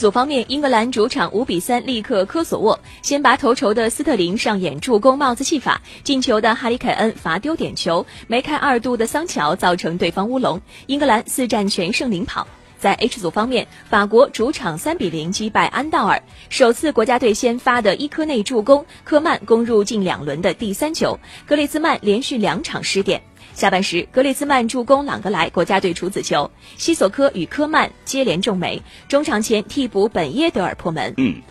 组方面，英格兰主场五比三力克科索沃，先拔头筹的斯特林上演助攻帽子戏法，进球的哈里凯恩罚丢点球，梅开二度的桑乔造成对方乌龙，英格兰四战全胜领跑。在 H 组方面，法国主场三比零击败安道尔，首次国家队先发的伊科内助攻，科曼攻入近两轮的第三球，格列兹曼连续两场失点。下半时，格列兹曼助攻朗格莱国家队处子球，西索科与科曼接连中梅。中场前替补本耶德尔破门。嗯，